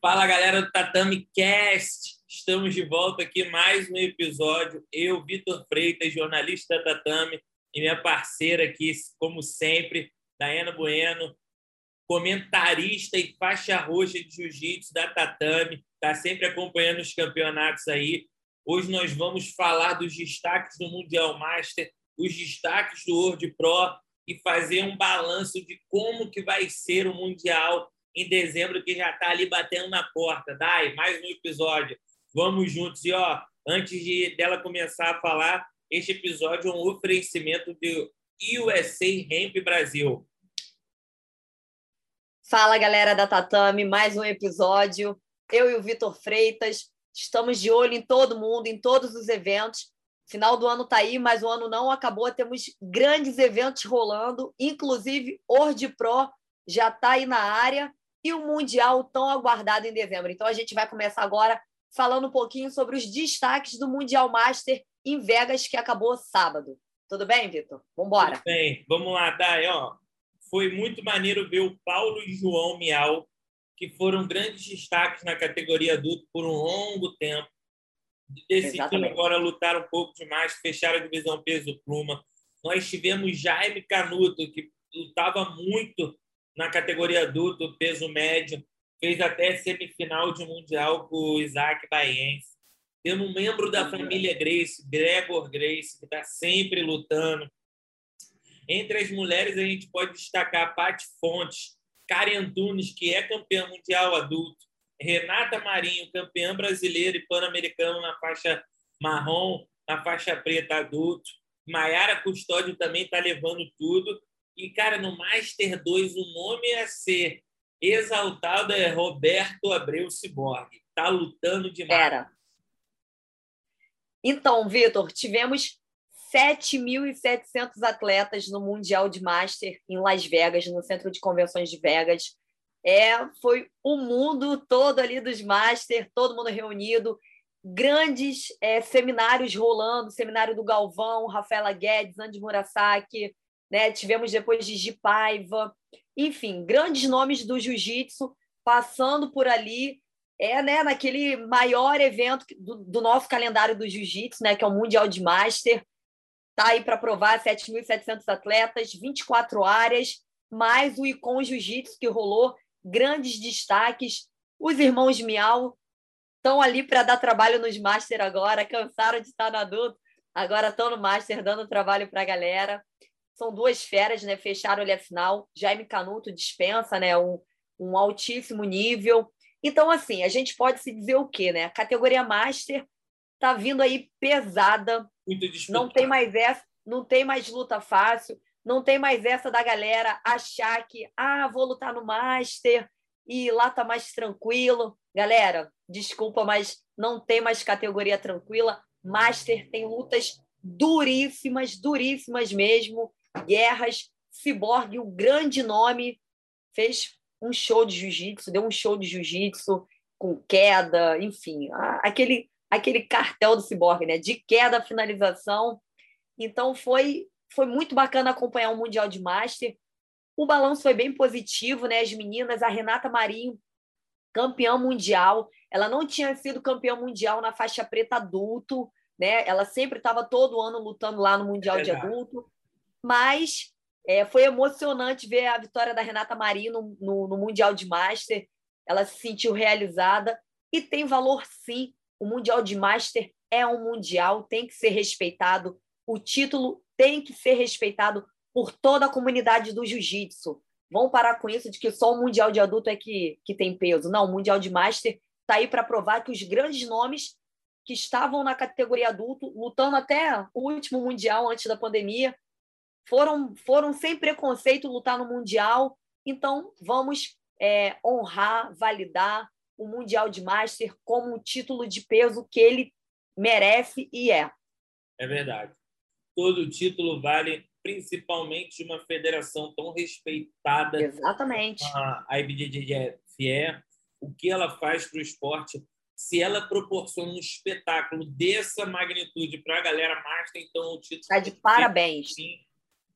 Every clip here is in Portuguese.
Fala galera do Tatame Cast, estamos de volta aqui mais um episódio. Eu, Vitor Freitas, jornalista da Tatame, e minha parceira aqui, como sempre, Dayana Bueno, comentarista e faixa roxa de jiu-jitsu da Tatame, está sempre acompanhando os campeonatos aí. Hoje nós vamos falar dos destaques do Mundial Master, os destaques do World Pro e fazer um balanço de como que vai ser o Mundial em dezembro, que já está ali batendo na porta. Dai, mais um episódio. Vamos juntos. E, ó, antes de dela começar a falar, este episódio é um oferecimento do USA Hemp Brasil. Fala, galera da Tatame, mais um episódio. Eu e o Vitor Freitas estamos de olho em todo mundo, em todos os eventos. Final do ano está aí, mas o ano não acabou. Temos grandes eventos rolando, inclusive Ordi Pro já está aí na área e o Mundial tão aguardado em dezembro. Então a gente vai começar agora falando um pouquinho sobre os destaques do Mundial Master em Vegas, que acabou sábado. Tudo bem, Vitor? Vamos embora. Tudo bem. Vamos lá, Dai. Ó, foi muito maneiro ver o Paulo e João Miau, que foram grandes destaques na categoria adulto por um longo tempo. Decidiram agora lutar um pouco demais, fecharam a divisão peso pluma. Nós tivemos Jaime Canuto, que lutava muito na categoria adulto, peso médio, fez até semifinal de mundial com o Isaac Baiense. Temos um membro da família Grace, Gregor Grace, que está sempre lutando. Entre as mulheres, a gente pode destacar Paty Fontes, Karen Antunes, que é campeã mundial adulto, Renata Marinho, campeã brasileira e pan-americano na faixa marrom, na faixa preta adulto. Maiara Custódio também está levando tudo. E, cara, no Master 2, o nome a ser exaltado é Roberto Abreu Ciborgue. Tá lutando demais. Era. Então, Vitor, tivemos 7.700 atletas no Mundial de Master em Las Vegas, no Centro de Convenções de Vegas. É, foi o mundo todo ali dos Master, todo mundo reunido, grandes é, seminários rolando, seminário do Galvão, Rafaela Guedes, Andy Murasaki, né? Tivemos depois de Paiva, enfim, grandes nomes do jiu-jitsu passando por ali, é, né, naquele maior evento do, do nosso calendário do jiu-jitsu, né, que é o Mundial de Master. Tá aí para provar 7.700 atletas, 24 áreas, mais o Icon Jiu-Jitsu que rolou, grandes destaques. Os irmãos Miau estão ali para dar trabalho nos Master agora, cansaram de estar no adulto, agora estão no Master dando trabalho para a galera. São duas feras, né? Fecharam ali a final. Jaime Canuto dispensa, né? Um, um altíssimo nível. Então, assim, a gente pode se dizer o quê, né? A categoria Master tá vindo aí pesada. Não tem mais essa, não tem mais luta fácil, não tem mais essa da galera achar que, ah, vou lutar no Master e lá tá mais tranquilo. Galera, desculpa, mas não tem mais categoria tranquila. Master tem lutas duríssimas, duríssimas mesmo guerras. Cyborg, o grande nome, fez um show de jiu-jitsu, deu um show de jiu-jitsu com queda, enfim, aquele, aquele cartel do Cyborg, né? De queda, finalização. Então foi, foi muito bacana acompanhar o Mundial de Master. O balanço foi bem positivo, né? As meninas, a Renata Marinho, campeã mundial. Ela não tinha sido campeã mundial na faixa preta adulto, né? Ela sempre estava todo ano lutando lá no Mundial é de adulto mas é, foi emocionante ver a vitória da Renata Marinho no, no, Mundial de Master. Ela se sentiu realizada e tem valor sim. O Mundial de Master é um mundial, tem que ser respeitado. O título tem que ser respeitado por toda a comunidade do jiu-jitsu. Vamos parar com isso de que só o Mundial de Adulto é que, que tem peso. Não, o Mundial de Master está aí para provar que os grandes nomes que estavam na categoria adulto, lutando até o último Mundial antes da pandemia, foram, foram sem preconceito lutar no Mundial. Então, vamos é, honrar, validar o Mundial de Master como um título de peso que ele merece e é. É verdade. Todo título vale principalmente de uma federação tão respeitada. Exatamente. A IBJJF o que ela faz para o esporte. Se ela proporciona um espetáculo dessa magnitude para a galera master, então o título. Está de parabéns. Sim,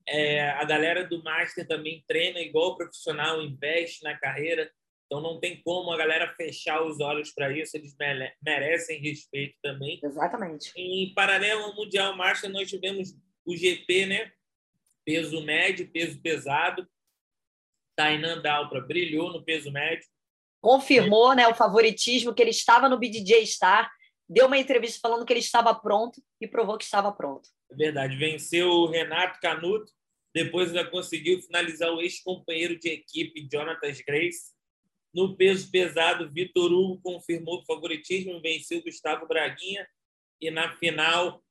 é, a galera do Master também treina igual profissional, investe na carreira. Então não tem como a galera fechar os olhos para isso, eles merecem respeito também. Exatamente. Em paralelo ao Mundial Master, nós tivemos o GP, né? Peso médio, peso pesado. Tainan Daltra brilhou no peso médio. Confirmou né, o favoritismo, que ele estava no BDJ Star, deu uma entrevista falando que ele estava pronto e provou que estava pronto. É verdade. Venceu o Renato Canuto, depois ainda conseguiu finalizar o ex-companheiro de equipe, Jonathan Grace. No peso pesado, Vitor Hugo confirmou o favoritismo, venceu Gustavo Braguinha e na final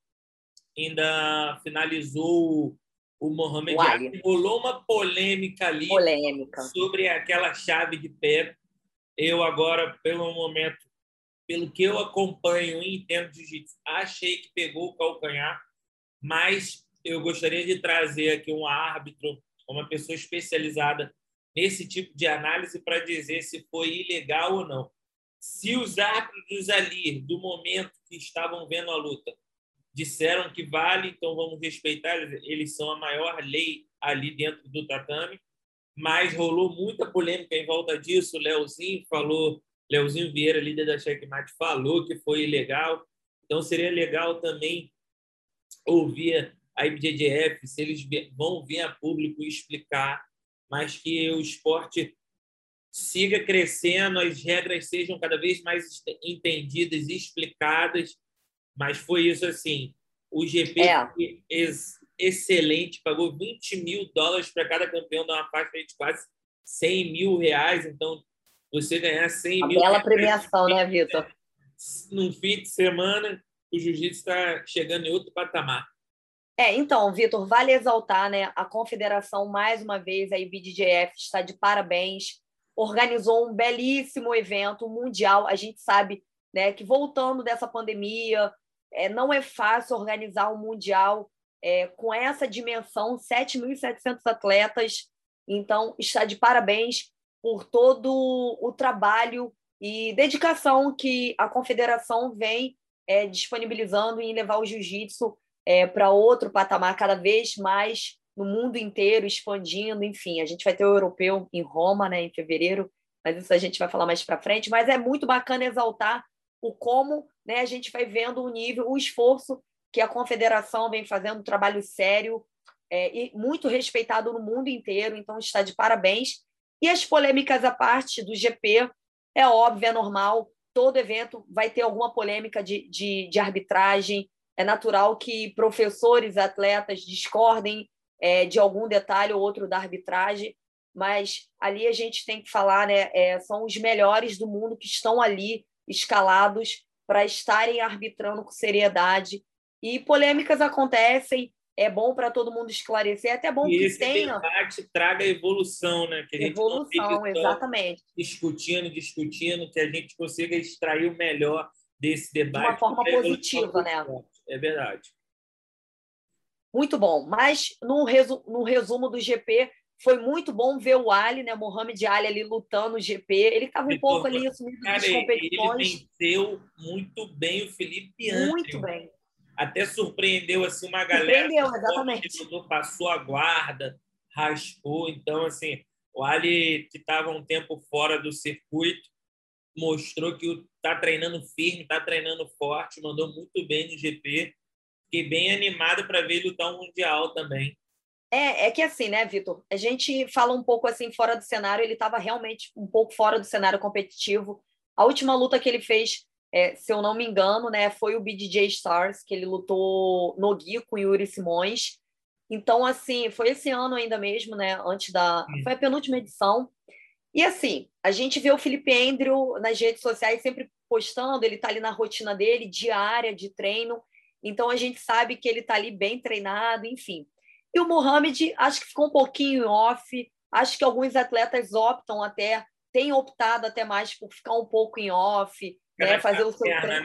ainda finalizou o Mohamed Ali. Rolou uma polêmica ali polêmica. sobre aquela chave de pé. Eu agora, pelo momento, pelo que eu acompanho e entendo de jiu-jitsu, achei que pegou o calcanhar, mas eu gostaria de trazer aqui um árbitro, uma pessoa especializada nesse tipo de análise para dizer se foi ilegal ou não. Se os árbitros ali, do momento que estavam vendo a luta, disseram que vale, então vamos respeitar, eles são a maior lei ali dentro do tatame, mas rolou muita polêmica em volta disso. O Leozinho falou, Leozinho Vieira, líder da Checkmate, falou que foi ilegal. Então seria legal também ouvir a IBJJF, se eles vão vir a público explicar mas que o esporte siga crescendo, as regras sejam cada vez mais entendidas e explicadas. Mas foi isso assim. O GP é. ex excelente, pagou 20 mil dólares para cada campeão, dá uma faixa de quase 100 mil reais. Então, você ganhar 100 uma mil. Bela premiação, né, Vitor? Num fim de semana, o jiu-jitsu está chegando em outro patamar. É, então, Vitor, vale exaltar, né? A confederação, mais uma vez, a IBDJF está de parabéns, organizou um belíssimo evento mundial. A gente sabe né, que, voltando dessa pandemia, é, não é fácil organizar um mundial é, com essa dimensão 7.700 atletas. Então, está de parabéns por todo o trabalho e dedicação que a confederação vem é, disponibilizando em levar o jiu-jitsu é, para outro patamar cada vez mais no mundo inteiro, expandindo. Enfim, a gente vai ter o europeu em Roma, né, em fevereiro, mas isso a gente vai falar mais para frente. Mas é muito bacana exaltar o como né, a gente vai vendo o nível, o esforço que a confederação vem fazendo, um trabalho sério é, e muito respeitado no mundo inteiro. Então, está de parabéns. E as polêmicas à parte do GP, é óbvio, é normal. Todo evento vai ter alguma polêmica de, de, de arbitragem, é natural que professores, atletas discordem é, de algum detalhe ou outro da arbitragem, mas ali a gente tem que falar, né? É, são os melhores do mundo que estão ali escalados para estarem arbitrando com seriedade. E polêmicas acontecem, é bom para todo mundo esclarecer, é até bom e que esse tenha. debate traga evolução, né? Que a gente evolução, exatamente. Discutindo, discutindo, que a gente consiga extrair o melhor desse debate. De uma forma positiva, né? É verdade. Muito bom. Mas no, resu no resumo do GP, foi muito bom ver o Ali, né? Mohamed Ali ali lutando no GP. Ele estava um pouco ali assumido das competições. Ele venceu muito bem o Felipe Andrew. Muito bem. Até surpreendeu assim uma galera. Surpreendeu, exatamente. Passou a guarda, raspou. Então, assim, o Ali, que estava um tempo fora do circuito, mostrou que está treinando firme, está treinando forte, mandou muito bem no GP. Fiquei bem animado para ver ele lutar um Mundial também. É, é que assim, né, Vitor? A gente fala um pouco assim fora do cenário, ele estava realmente um pouco fora do cenário competitivo. A última luta que ele fez, é, se eu não me engano, né, foi o BDJ Stars, que ele lutou no Gui com Yuri Simões. Então, assim, foi esse ano ainda mesmo, né? Antes da. Foi a penúltima edição. E assim, a gente vê o Felipe Andrew nas redes sociais sempre postando, ele está ali na rotina dele, diária de treino, então a gente sabe que ele está ali bem treinado, enfim. E o Mohamed, acho que ficou um pouquinho off, acho que alguns atletas optam até, têm optado até mais por ficar um pouco em off, né, fazer o seu treino.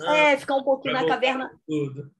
Né? É, ficar um pouquinho na caverna. Tudo.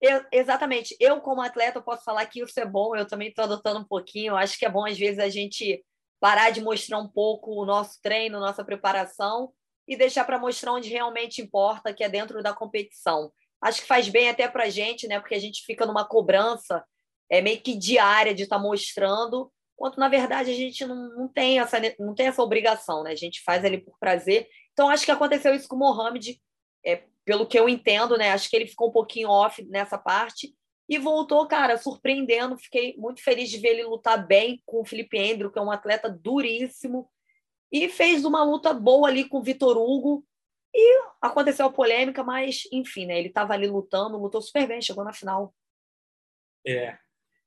Eu, exatamente. Eu, como atleta, posso falar que isso é bom, eu também estou adotando um pouquinho. Eu acho que é bom, às vezes, a gente parar de mostrar um pouco o nosso treino, nossa preparação e deixar para mostrar onde realmente importa, que é dentro da competição. Acho que faz bem até para a gente, né? Porque a gente fica numa cobrança é meio que diária de estar tá mostrando, quanto na verdade a gente não, não, tem, essa, não tem essa obrigação, né? A gente faz ali por prazer. Então, acho que aconteceu isso com o Mohamed, é, pelo que eu entendo, né? Acho que ele ficou um pouquinho off nessa parte e voltou, cara, surpreendendo. Fiquei muito feliz de ver ele lutar bem com o Felipe Andrew, que é um atleta duríssimo, e fez uma luta boa ali com o Vitor Hugo. E aconteceu a polêmica, mas enfim, né? Ele estava ali lutando, lutou super bem, chegou na final. É.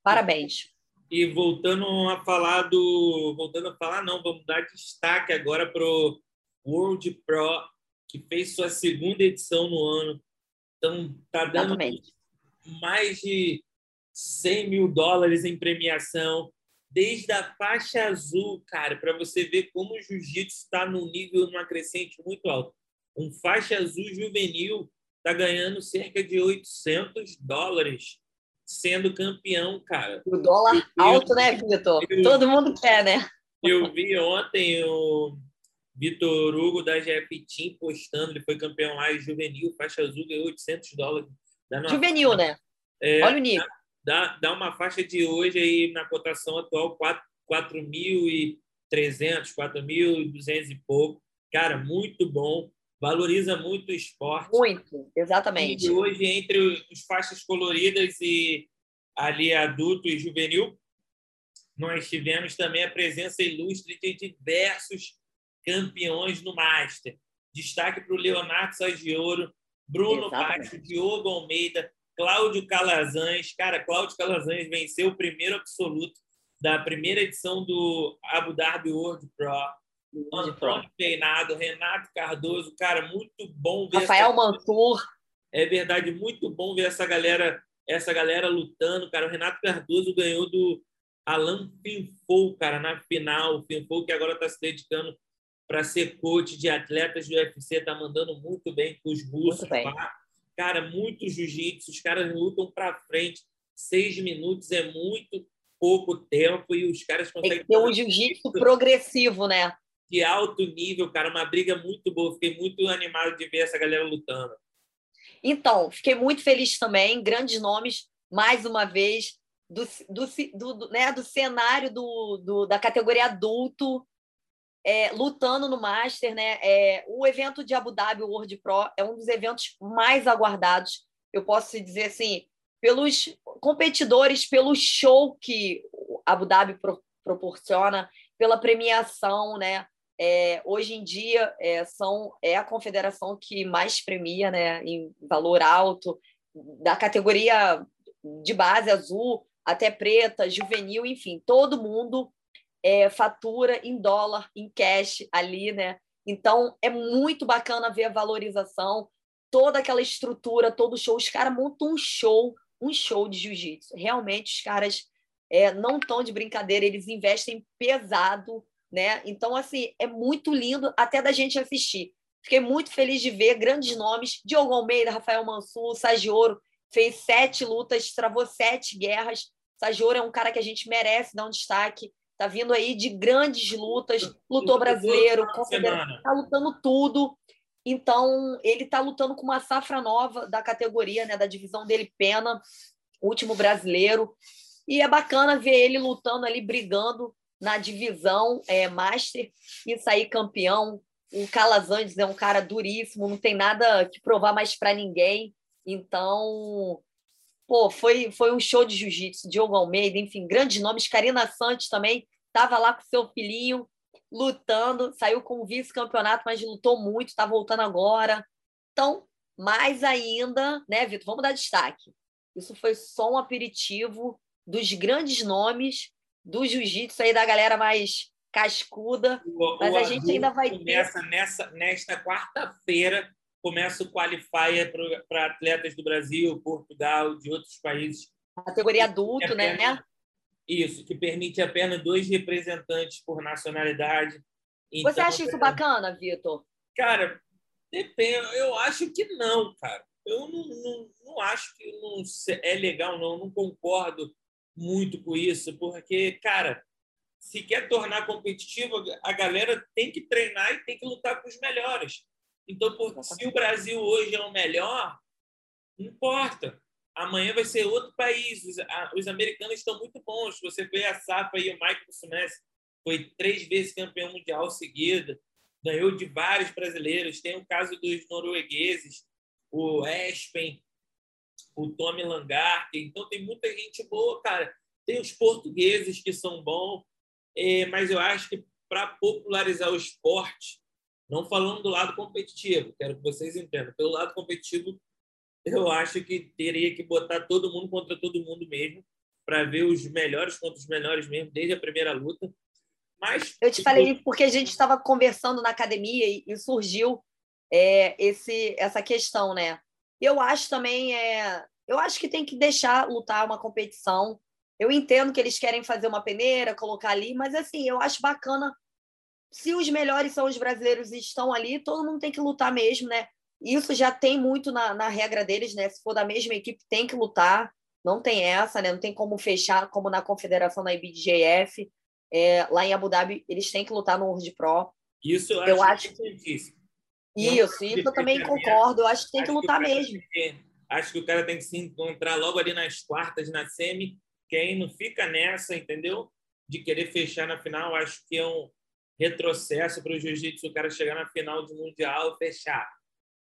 Parabéns. E voltando a falar do. Voltando a falar, não, vamos dar destaque agora para o World Pro, que fez sua segunda edição no ano. Então, tá dando Exatamente. mais de 100 mil dólares em premiação, desde a faixa azul, cara, para você ver como o jiu-jitsu está num nível, numa crescente muito alto. Um faixa azul juvenil está ganhando cerca de 800 dólares sendo campeão, cara. O dólar eu, alto, né, Vitor? Todo mundo quer, né? Eu vi ontem o Vitor Hugo da Team postando, ele foi campeão lá em juvenil, faixa azul, ganhou 800 dólares. Juvenil, né? É, Olha o nível. Dá, dá uma faixa de hoje aí na cotação atual 4.300, 4.200 e pouco. Cara, muito bom valoriza muito o esporte. Muito, exatamente. E hoje, entre os faixas coloridas e ali adulto e juvenil, nós tivemos também a presença ilustre de diversos campeões no Master. Destaque para o Leonardo Sagioro, Bruno Baixo, Diogo Almeida, Cláudio Calazans. Cara, Cláudio Calazans venceu o primeiro absoluto da primeira edição do Abu Dhabi World Pro. Antônio Peinado, Renato Cardoso, cara, muito bom ver. Rafael essa... Mantur. É verdade, muito bom ver essa galera, essa galera lutando, cara. O Renato Cardoso ganhou do Alan Finfou, cara, na final. O Finfou que agora está se dedicando para ser coach de atletas do UFC, tá mandando muito bem com os russos. Cara, muito jiu-jitsu, os caras lutam para frente. Seis minutos é muito pouco tempo e os caras conseguem. Tem que ter um jiu-jitsu progressivo, né? de alto nível, cara, uma briga muito boa. Fiquei muito animado de ver essa galera lutando. Então, fiquei muito feliz também. Grandes nomes, mais uma vez, do, do, do, né, do cenário do, do, da categoria adulto, é, lutando no Master. Né? É, o evento de Abu Dhabi, World Pro, é um dos eventos mais aguardados. Eu posso dizer assim, pelos competidores, pelo show que Abu Dhabi pro, proporciona, pela premiação, né? É, hoje em dia é, são, é a confederação que mais premia né, em valor alto, da categoria de base azul até preta, juvenil, enfim, todo mundo é, fatura em dólar, em cash ali, né? Então é muito bacana ver a valorização, toda aquela estrutura, todo show. Os caras montam um show, um show de jiu-jitsu. Realmente, os caras é, não estão de brincadeira, eles investem pesado né? Então, assim, é muito lindo até da gente assistir. Fiquei muito feliz de ver grandes nomes: Diogo Almeida, Rafael Mansur, Sagioro, fez sete lutas, travou sete guerras. Sagioro é um cara que a gente merece dar um destaque. Tá vindo aí de grandes lutas, lutou brasileiro, tá lutando tudo. Então, ele tá lutando com uma safra nova da categoria, né, da divisão dele pena, último brasileiro. E é bacana ver ele lutando ali, brigando na divisão é, Master e sair campeão. O Calazandes é um cara duríssimo, não tem nada que provar mais para ninguém. Então, pô, foi, foi um show de jiu-jitsu. Diogo Almeida, enfim, grandes nomes. Karina Santos também estava lá com seu filhinho, lutando, saiu com vice-campeonato, mas lutou muito, está voltando agora. Então, mais ainda, né, Vitor? Vamos dar destaque. Isso foi só um aperitivo dos grandes nomes do jiu-jitsu aí da galera mais cascuda, o, mas o a gente ainda vai ter... nessa nesta quarta-feira começa o qualifier para atletas do Brasil, Portugal, de outros países. Categoria adulto, né? apenas, né? Isso, que permite apenas dois representantes por nacionalidade. Então, Você acha isso é... bacana, Vitor? Cara, depende. Eu acho que não, cara. Eu não, não, não acho que não é legal, não. Eu não concordo muito com isso, porque, cara, se quer tornar competitivo, a galera tem que treinar e tem que lutar com os melhores. Então, por, se o Brasil hoje é o melhor, não importa. amanhã vai ser outro país. Os, a, os americanos estão muito bons. Você vê a Sapa e o Michael Smith foi três vezes campeão mundial seguida, ganhou de vários brasileiros. Tem o caso dos noruegueses, o Espen, o Tommy Langar. Então tem muita gente boa, cara. Tem os portugueses que são bons, é, mas eu acho que para popularizar o esporte, não falando do lado competitivo, quero que vocês entendam, pelo lado competitivo, eu acho que teria que botar todo mundo contra todo mundo mesmo, para ver os melhores contra os melhores mesmo, desde a primeira luta. Mas eu te falei porque a gente estava conversando na academia e, e surgiu é, esse essa questão, né? Eu acho também é, eu acho que tem que deixar lutar uma competição. Eu entendo que eles querem fazer uma peneira, colocar ali, mas assim, eu acho bacana se os melhores são os brasileiros e estão ali, todo mundo tem que lutar mesmo, né? Isso já tem muito na, na regra deles, né? Se for da mesma equipe, tem que lutar. Não tem essa, né? Não tem como fechar, como na confederação da IBJF. É, lá em Abu Dhabi, eles têm que lutar no World Pro. Isso eu, eu acho, acho Isso, isso eu também concordo. Eu acho que tem que lutar que mesmo. Que, acho que o cara tem que se encontrar logo ali nas quartas, na semi. Quem não fica nessa, entendeu? De querer fechar na final, acho que é um retrocesso para o jiu-jitsu o cara chegar na final do Mundial e fechar.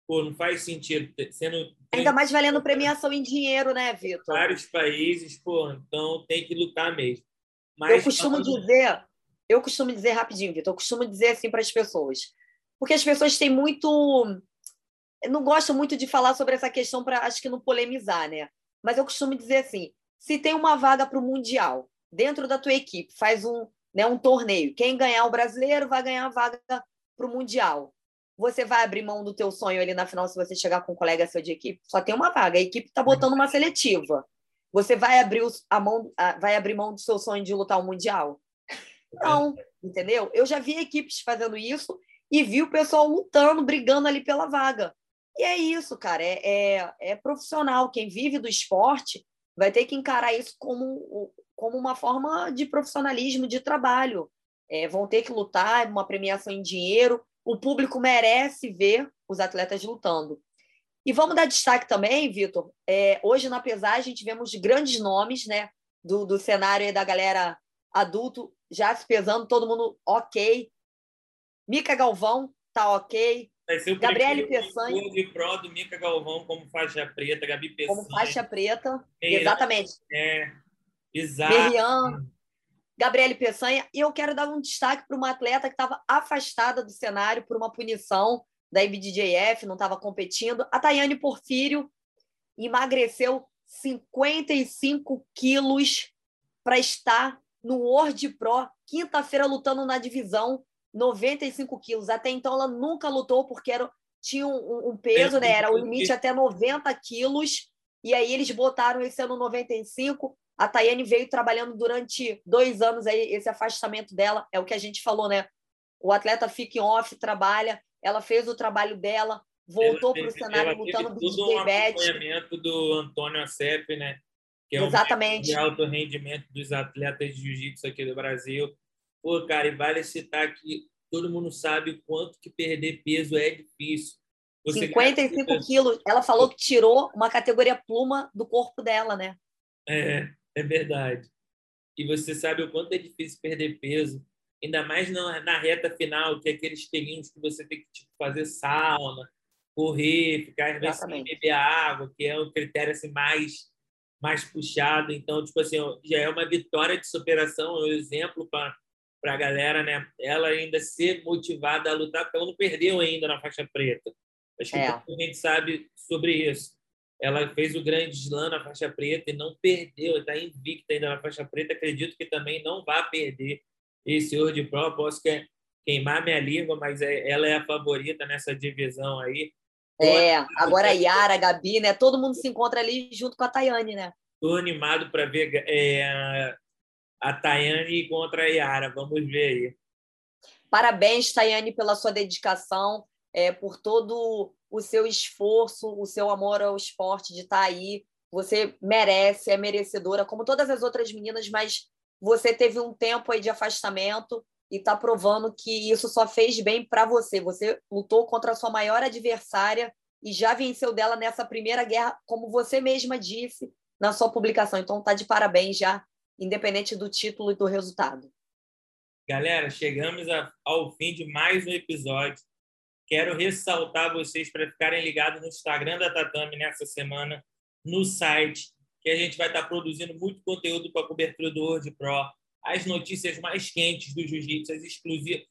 Pô, não faz sentido. Sendo, Ainda mais valendo premiação em dinheiro, né, Vitor? Vários países, pô, então tem que lutar mesmo. Mas, eu costumo falando... dizer, eu costumo dizer rapidinho, Vitor, eu costumo dizer assim para as pessoas. Porque as pessoas têm muito. não gostam muito de falar sobre essa questão para, acho que não polemizar, né? Mas eu costumo dizer assim: se tem uma vaga para o Mundial dentro da tua equipe, faz um, né, um torneio. Quem ganhar o brasileiro vai ganhar a vaga para o Mundial você vai abrir mão do teu sonho ali na final se você chegar com um colega seu de equipe? Só tem uma vaga, a equipe está botando uma seletiva. Você vai abrir a mão, vai abrir mão do seu sonho de lutar o mundial? Não, entendeu? Eu já vi equipes fazendo isso e vi o pessoal lutando, brigando ali pela vaga. E é isso, cara, é, é, é profissional. Quem vive do esporte vai ter que encarar isso como, como uma forma de profissionalismo, de trabalho. É, vão ter que lutar, uma premiação em dinheiro, o público merece ver os atletas lutando. E vamos dar destaque também, Vitor. É, hoje na pesagem tivemos grandes nomes né, do, do cenário da galera adulto já se pesando, todo mundo ok. Mica Galvão tá ok. Vai ser o Gabriele Peçanha. de pro do Mica Galvão como faixa preta, Gabi Peçanha. Como faixa preta, exatamente. É, exato. Gabriele Peçanha. E eu quero dar um destaque para uma atleta que estava afastada do cenário por uma punição da IBDJF, não estava competindo. A Tayane Porfírio emagreceu 55 quilos para estar no World Pro, quinta-feira, lutando na divisão 95 quilos. Até então, ela nunca lutou porque era, tinha um, um peso, né? era o limite até 90 quilos. E aí eles botaram esse ano 95 a Tayane veio trabalhando durante dois anos aí, esse afastamento dela, é o que a gente falou, né? O atleta fica em off, trabalha, ela fez o trabalho dela, voltou para o cenário lutando do tudo um acompanhamento do Antônio Acep, né? Que é Exatamente. de alto rendimento dos atletas de jiu-jitsu aqui do Brasil. Pô, cara, e vale citar que todo mundo sabe o quanto que perder peso é difícil. Você 55 quilos. Ela falou que tirou uma categoria pluma do corpo dela, né? É, é verdade. E você sabe o quanto é difícil perder peso, ainda mais na, na reta final, que é aqueles pelinhos que você tem que tipo, fazer sauna, correr, ficar sem beber água, que é um critério assim, mais, mais puxado. Então, tipo assim, já é uma vitória de superação, é um exemplo para para a galera, né? Ela ainda ser motivada a lutar, porque ela não perdeu ainda na faixa preta. Acho que é. a gente sabe sobre isso. Ela fez o grande slam na faixa preta e não perdeu, está invicta ainda na faixa preta. Acredito que também não vai perder esse World Pro. Posso queimar minha língua, mas é, ela é a favorita nessa divisão aí. É, agora a Yara, a Gabi, né? Todo mundo se encontra ali junto com a Tayane, né? Estou animado para ver é, a Tayane contra a Yara. Vamos ver aí. Parabéns, Tayane, pela sua dedicação, é, por todo o seu esforço, o seu amor ao esporte de estar tá aí. Você merece, é merecedora, como todas as outras meninas, mas você teve um tempo aí de afastamento e está provando que isso só fez bem para você. Você lutou contra a sua maior adversária e já venceu dela nessa primeira guerra, como você mesma disse na sua publicação. Então, tá de parabéns já, independente do título e do resultado. Galera, chegamos ao fim de mais um episódio. Quero ressaltar vocês para ficarem ligados no Instagram da Tatame nessa semana, no site, que a gente vai estar produzindo muito conteúdo para a cobertura do World Pro, as notícias mais quentes do Jiu-Jitsu, as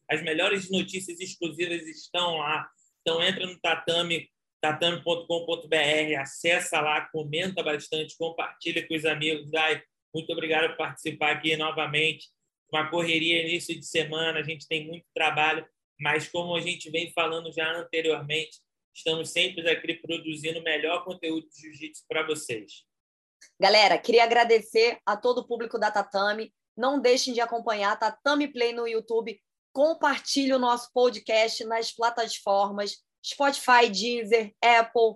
as melhores notícias exclusivas estão lá. Então entra no tatame, tatame.com.br, acessa lá, comenta bastante, compartilha com os amigos. Dai, muito obrigado por participar aqui novamente uma correria início de semana, a gente tem muito trabalho, mas como a gente vem falando já anteriormente, estamos sempre aqui produzindo o melhor conteúdo de jiu-jitsu para vocês. Galera, queria agradecer a todo o público da Tatame. Não deixem de acompanhar Tatame Play no YouTube. Compartilhe o nosso podcast nas plataformas Spotify, Deezer, Apple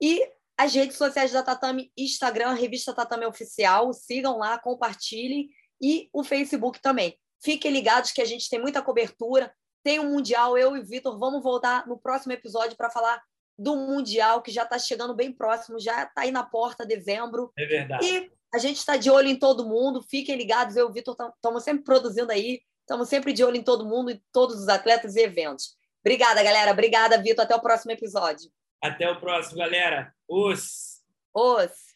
e as redes sociais da Tatame, Instagram, Revista Tatame Oficial. Sigam lá, compartilhem e o Facebook também. Fiquem ligados que a gente tem muita cobertura. Tem o um Mundial, eu e o Vitor vamos voltar no próximo episódio para falar do Mundial, que já está chegando bem próximo, já está aí na porta, dezembro. É verdade. E a gente está de olho em todo mundo. Fiquem ligados, eu e o Vitor estamos sempre produzindo aí, estamos sempre de olho em todo mundo, em todos os atletas e eventos. Obrigada, galera. Obrigada, Vitor. Até o próximo episódio. Até o próximo, galera. Os. Os.